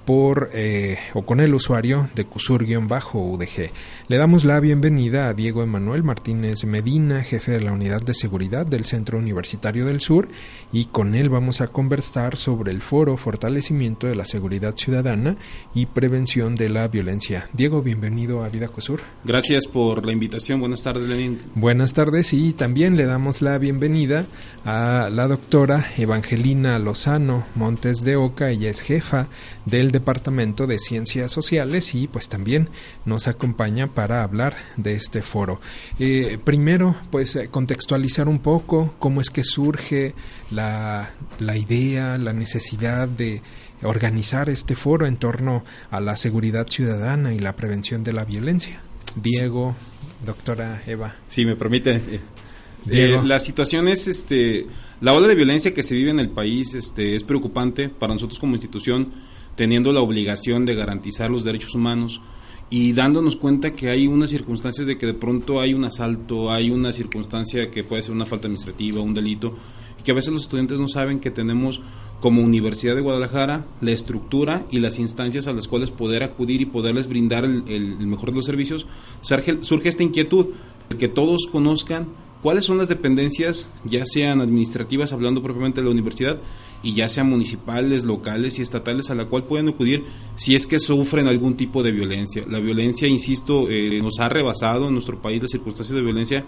por eh, o con el usuario de Cusur-UDG. Le damos la bienvenida a Diego Emanuel Martínez Medina, jefe de la Unidad de Seguridad del Centro Universitario del Sur, y con él vamos a conversar sobre el foro Fortalecimiento de la Seguridad Ciudadana y Prevención de la Violencia. Diego, bienvenido a Vida Cusur. Gracias por la invitación. Buenas tardes, Lenín. Buenas tardes y también le damos la bienvenida a la doctora Evangelina Lozano Montes de Oca. Ella es jefa del Departamento de Ciencias Sociales y pues también nos acompaña para hablar de este foro. Eh, primero, pues eh, contextualizar un poco cómo es que surge la, la idea, la necesidad de organizar este foro en torno a la seguridad ciudadana y la prevención de la violencia. Diego, doctora Eva. Si me permite. Eh, la situación es, este, la ola de violencia que se vive en el país este, es preocupante para nosotros como institución teniendo la obligación de garantizar los derechos humanos y dándonos cuenta que hay unas circunstancias de que de pronto hay un asalto, hay una circunstancia que puede ser una falta administrativa, un delito, y que a veces los estudiantes no saben que tenemos como Universidad de Guadalajara la estructura y las instancias a las cuales poder acudir y poderles brindar el, mejor de los servicios, surge, surge esta inquietud, que todos conozcan cuáles son las dependencias, ya sean administrativas, hablando propiamente de la universidad, y ya sean municipales, locales y estatales, a la cual pueden acudir si es que sufren algún tipo de violencia. La violencia, insisto, eh, nos ha rebasado en nuestro país las circunstancias de violencia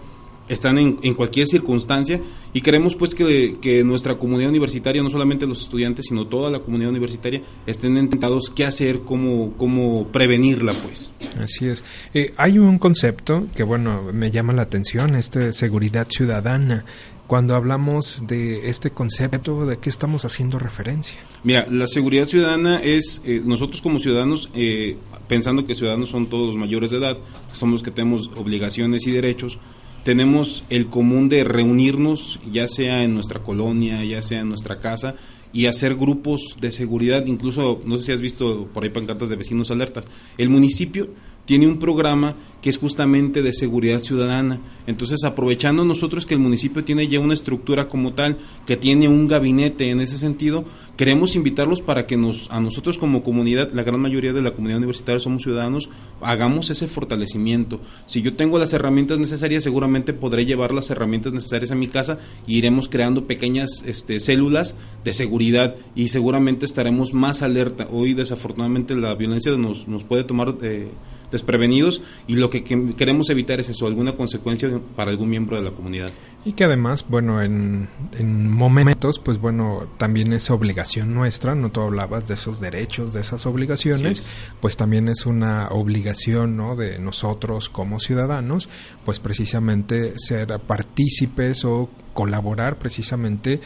están en, en, cualquier circunstancia y queremos pues que, que, nuestra comunidad universitaria, no solamente los estudiantes, sino toda la comunidad universitaria, estén intentados qué hacer, cómo, cómo prevenirla pues. Así es. Eh, hay un concepto que bueno, me llama la atención, este de seguridad ciudadana. Cuando hablamos de este concepto, ¿de qué estamos haciendo referencia? Mira, la seguridad ciudadana es, eh, nosotros como ciudadanos, eh, pensando que ciudadanos son todos mayores de edad, somos los que tenemos obligaciones y derechos, tenemos el común de reunirnos, ya sea en nuestra colonia, ya sea en nuestra casa, y hacer grupos de seguridad, incluso, no sé si has visto por ahí pancartas de vecinos alertas. El municipio tiene un programa que es justamente de seguridad ciudadana. Entonces, aprovechando nosotros que el municipio tiene ya una estructura como tal, que tiene un gabinete en ese sentido, queremos invitarlos para que nos, a nosotros como comunidad, la gran mayoría de la comunidad universitaria somos ciudadanos, hagamos ese fortalecimiento. Si yo tengo las herramientas necesarias, seguramente podré llevar las herramientas necesarias a mi casa y iremos creando pequeñas este, células de seguridad y seguramente estaremos más alerta. Hoy, desafortunadamente, la violencia nos, nos puede tomar... Eh, desprevenidos y lo que, queremos evitar es eso, alguna consecuencia para algún miembro de la comunidad. Y que además, bueno, en, en momentos, pues bueno, también es obligación nuestra, no tú hablabas de esos derechos, de esas obligaciones, pues también es una obligación, ¿no? De nosotros como ciudadanos, pues precisamente ser partícipes o colaborar precisamente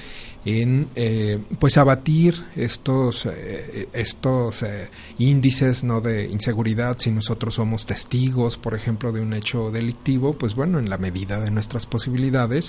en eh, pues abatir estos eh, estos eh, índices no de inseguridad. Si nosotros somos testigos por ejemplo de un hecho delictivo pues bueno en la medida de nuestras posibilidades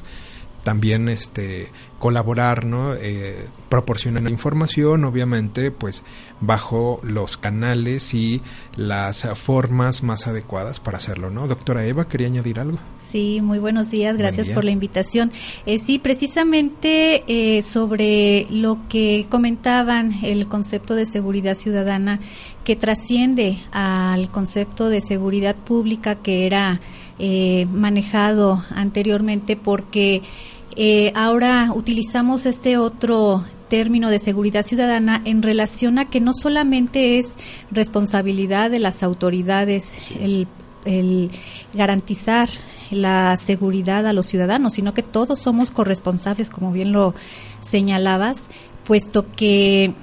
también este colaborar no eh, proporcionar información obviamente pues bajo los canales y las formas más adecuadas para hacerlo no doctora Eva quería añadir algo sí muy buenos días gracias por la invitación. Eh, sí precisamente eh, sobre lo que comentaban el concepto de seguridad ciudadana que trasciende al concepto de seguridad pública que era eh, manejado anteriormente porque eh, ahora utilizamos este otro término de seguridad ciudadana en relación a que no solamente es responsabilidad de las autoridades el, garantizar la seguridad a los ciudadanos, sino que todos somos corresponsables, como bien lo señalabas, puesto que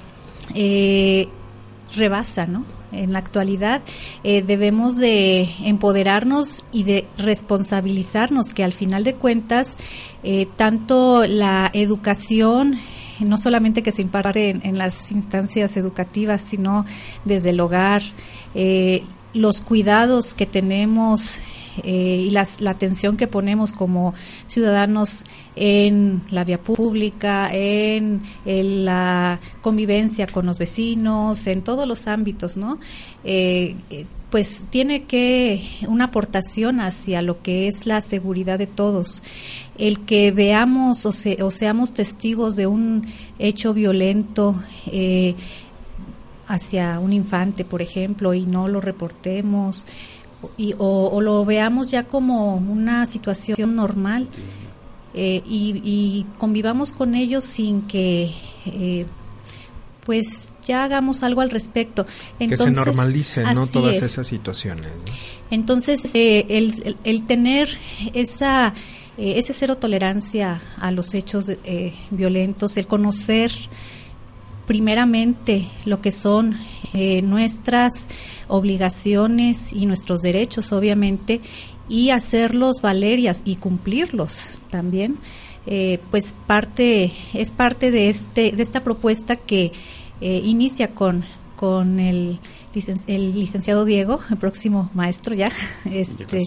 eh, rebasa, ¿no? En la actualidad eh, debemos de empoderarnos y de responsabilizarnos que al final de cuentas eh, tanto la educación no solamente que se imparte en, las instancias educativas, sino desde el hogar, eh, los cuidados que tenemos eh, y las, la atención que ponemos como ciudadanos en la vía pública, en, la convivencia con los vecinos, en todos los ámbitos, ¿no? Eh, pues tiene que una aportación hacia lo que es la seguridad de todos. El que veamos o, seamos testigos de un hecho violento eh, hacia un infante, por ejemplo, y no lo reportemos, y, o, lo veamos ya como una situación normal eh, y, convivamos con ellos sin que eh, pues ya hagamos algo al respecto. Entonces, que se normalice ¿no? todas esas situaciones. Entonces, eh, el, el, tener esa, ese cero tolerancia a los hechos eh, violentos, el conocer primeramente lo que son nuestras obligaciones y nuestros derechos, obviamente, y hacerlos valer y, cumplirlos también. pues parte es parte de este de esta propuesta que eh, inicia con, con el, el, licenciado Diego, el próximo maestro ya, este,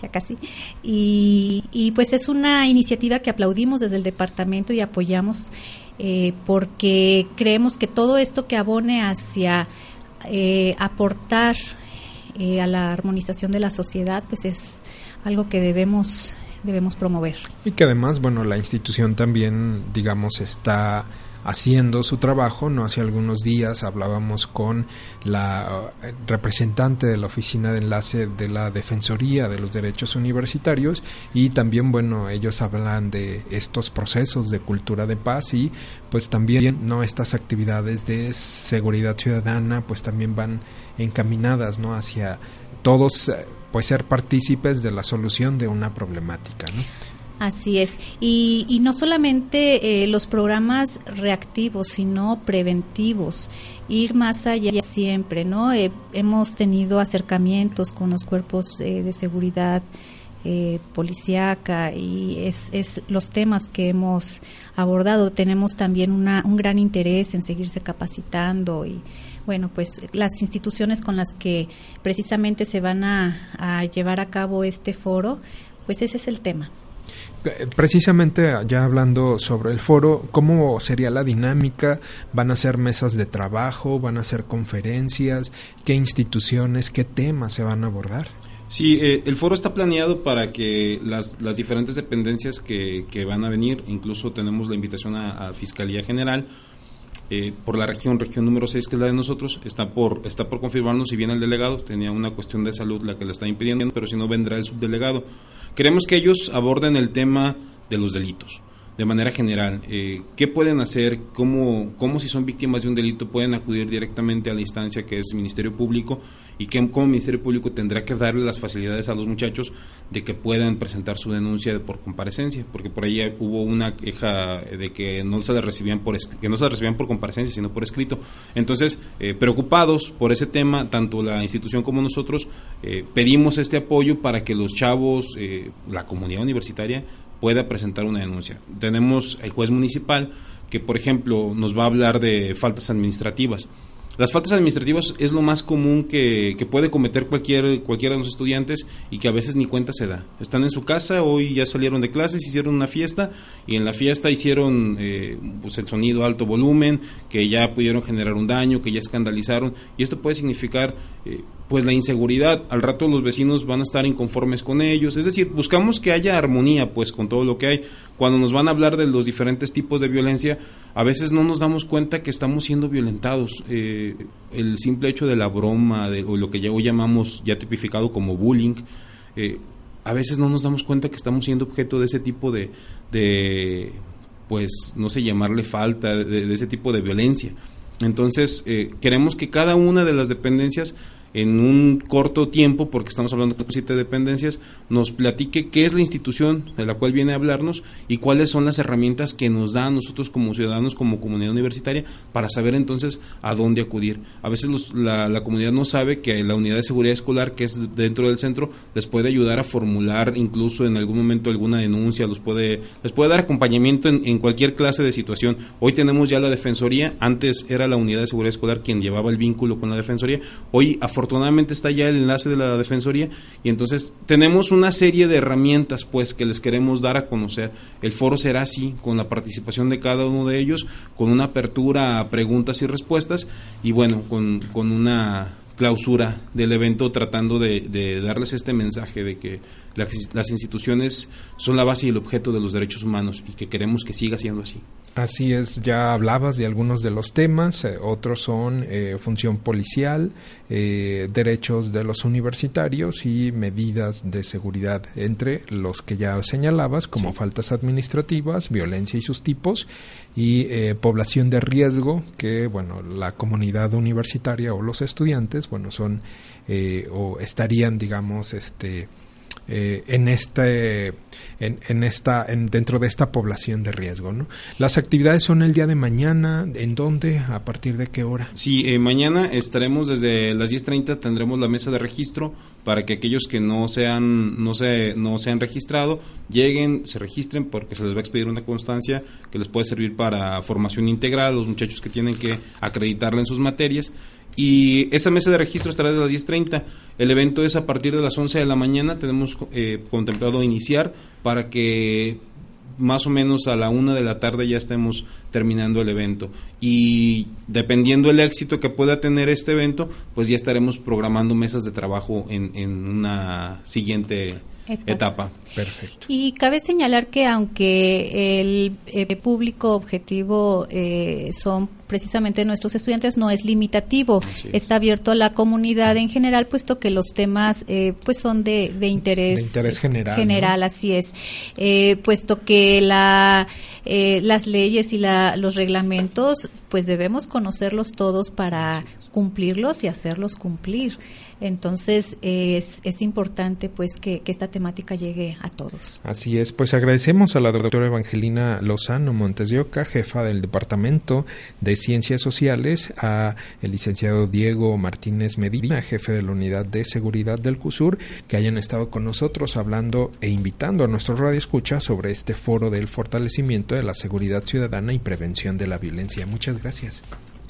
ya casi. Y, y, pues es una iniciativa que aplaudimos desde el departamento y apoyamos eh, porque creemos que todo esto que abone hacia eh, aportar a la armonización de la sociedad, pues es algo que debemos debemos promover. Y que además, bueno, la institución también, digamos, está haciendo su trabajo. No hace algunos días hablábamos con la eh, representante de la oficina de enlace de la Defensoría de los Derechos Universitarios y también, bueno, ellos hablan de estos procesos de cultura de paz y pues también, ¿no? Estas actividades de seguridad ciudadana pues también van encaminadas, ¿no? Hacia todos eh, pues ser partícipes de la solución de una problemática, ¿no? Así es. Y, no solamente eh, los programas reactivos, sino preventivos. Ir más allá siempre, ¿no? Eh, hemos tenido acercamientos con los cuerpos eh, de seguridad eh, policíaca y es, es los temas que hemos abordado. Tenemos también una, un gran interés en seguirse capacitando y bueno, pues las instituciones con las que precisamente se van a llevar a cabo este foro, pues ese es el tema. Precisamente ya hablando sobre el foro, ¿cómo sería la dinámica? ¿Van a ser mesas de trabajo? ¿Van a ser conferencias? ¿Qué instituciones, qué temas se van a abordar? Sí, eh, el foro está planeado para que las, diferentes dependencias que, que, van a venir, incluso tenemos la invitación a, Fiscalía General, eh, por la región, región número 6, que es la de nosotros, está por, está por confirmarnos si viene el delegado, tenía una cuestión de salud la que le está impidiendo, pero si no vendrá el subdelegado. Queremos que ellos aborden el tema de los delitos de manera general. Eh, ¿Qué pueden hacer? ¿Cómo, ¿Cómo si son víctimas de un delito pueden acudir directamente a la instancia que es Ministerio Público? ¿Y que, cómo Ministerio Público tendrá que darle las facilidades a los muchachos de que puedan presentar su denuncia por comparecencia? Porque por ahí hubo una queja de que no se la recibían por, que no se recibían por comparecencia, sino por escrito. Entonces, eh, preocupados por ese tema, tanto la institución como nosotros, eh, pedimos este apoyo para que los chavos, la comunidad universitaria, pueda presentar una denuncia. Tenemos el juez municipal que, por ejemplo, nos va a hablar de faltas administrativas. Las faltas administrativas es lo más común que, puede cometer cualquier, cualquiera de los estudiantes y que a veces ni cuenta se da. Están en su casa, hoy ya salieron de clases, hicieron una fiesta y en la fiesta hicieron eh, pues el sonido alto volumen, que ya pudieron generar un daño, que ya escandalizaron y esto puede significar eh, pues la inseguridad, al rato los vecinos van a estar inconformes con ellos, es decir, buscamos que haya armonía pues con todo lo que hay. Cuando nos van a hablar de los diferentes tipos de violencia, a veces no nos damos cuenta que estamos siendo violentados. Eh, el simple hecho de la broma, de, o lo que hoy llamamos ya tipificado como bullying, eh, a veces no nos damos cuenta que estamos siendo objeto de ese tipo de, de pues, no sé, llamarle falta, de, ese tipo de violencia. Entonces, eh, queremos que cada una de las dependencias en un corto tiempo, porque estamos hablando de siete dependencias, nos platique qué es la institución de la cual viene a hablarnos y cuáles son las herramientas que nos da a nosotros como ciudadanos, como comunidad universitaria, para saber entonces a dónde acudir. A veces la, comunidad no sabe que la unidad de seguridad escolar, que es dentro del centro, les puede ayudar a formular incluso en algún momento alguna denuncia, los puede, les puede dar acompañamiento en, en cualquier clase de situación. Hoy tenemos ya la defensoría, antes era la unidad de seguridad escolar quien llevaba el vínculo con la defensoría, hoy afortunadamente afortunadamente está ya el enlace de la Defensoría y entonces tenemos una serie de herramientas pues que les queremos dar a conocer. El foro será así, con la participación de cada uno de ellos, con una apertura a preguntas y respuestas y bueno, con, con una clausura del evento tratando de, darles este mensaje de que las, instituciones son la base y el objeto de los derechos humanos y que queremos que siga siendo así. Así es, ya hablabas de algunos de los temas, eh, otros son eh, función policial, eh, derechos de los universitarios y medidas de seguridad, entre los que ya señalabas, como faltas administrativas, violencia y sus tipos, y población de riesgo, que bueno, la comunidad universitaria o los estudiantes, bueno, son o estarían, digamos, este eh, en este en, en esta en, dentro de esta población de riesgo ¿no? las actividades son el día de mañana en dónde a partir de qué hora sí eh, mañana estaremos desde las 10.30 tendremos la mesa de registro para que aquellos que no sean no se no se han registrado lleguen se registren porque se les va a expedir una constancia que les puede servir para formación integral los muchachos que tienen que acreditarla en sus materias y esa mesa de registro estará de las 10.30. El evento es a partir de las 11 de la mañana. Tenemos eh, contemplado iniciar para que más o menos a la una de la tarde ya estemos terminando el evento. Y dependiendo el éxito que pueda tener este evento, pues ya estaremos programando mesas de trabajo en, en una siguiente etapa. Perfecto. Y cabe señalar que aunque el eh, público objetivo eh, son precisamente nuestros estudiantes, no es limitativo, está abierto a la comunidad en general, puesto que los temas eh, pues son de, de interés, general. General, así es, puesto que la las leyes y la, los reglamentos, pues debemos conocerlos todos para cumplirlos y hacerlos cumplir. Entonces es, importante pues que, esta temática llegue a todos. Así es, pues agradecemos a la doctora Evangelina Lozano Montes de Oca, jefa del Departamento de Ciencias Sociales, a el licenciado Diego Martínez Medina, jefe de la Unidad de Seguridad del CUSUR, que hayan estado con nosotros hablando e invitando a nuestro radio escucha sobre este foro del fortalecimiento de la seguridad ciudadana y prevención de la violencia. Muchas gracias.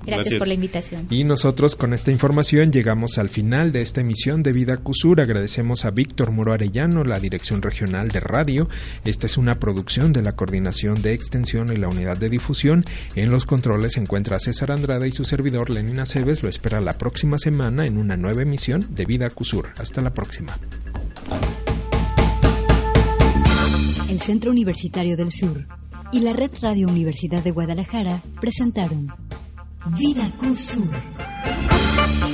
Gracias, por la invitación. Y nosotros con esta información llegamos al final de esta emisión de Vida Cusur. Agradecemos a Víctor Muro Arellano, la Dirección Regional de Radio. Esta es una producción de la Coordinación de Extensión y la Unidad de Difusión. En los controles se encuentra César Andrade y su servidor Lenin Aceves. Lo espera la próxima semana en una nueva emisión de Vida Cusur. Hasta la próxima. El Centro Universitario del Sur y la Red Radio Universidad de Guadalajara presentaron Vida Cruz Sur.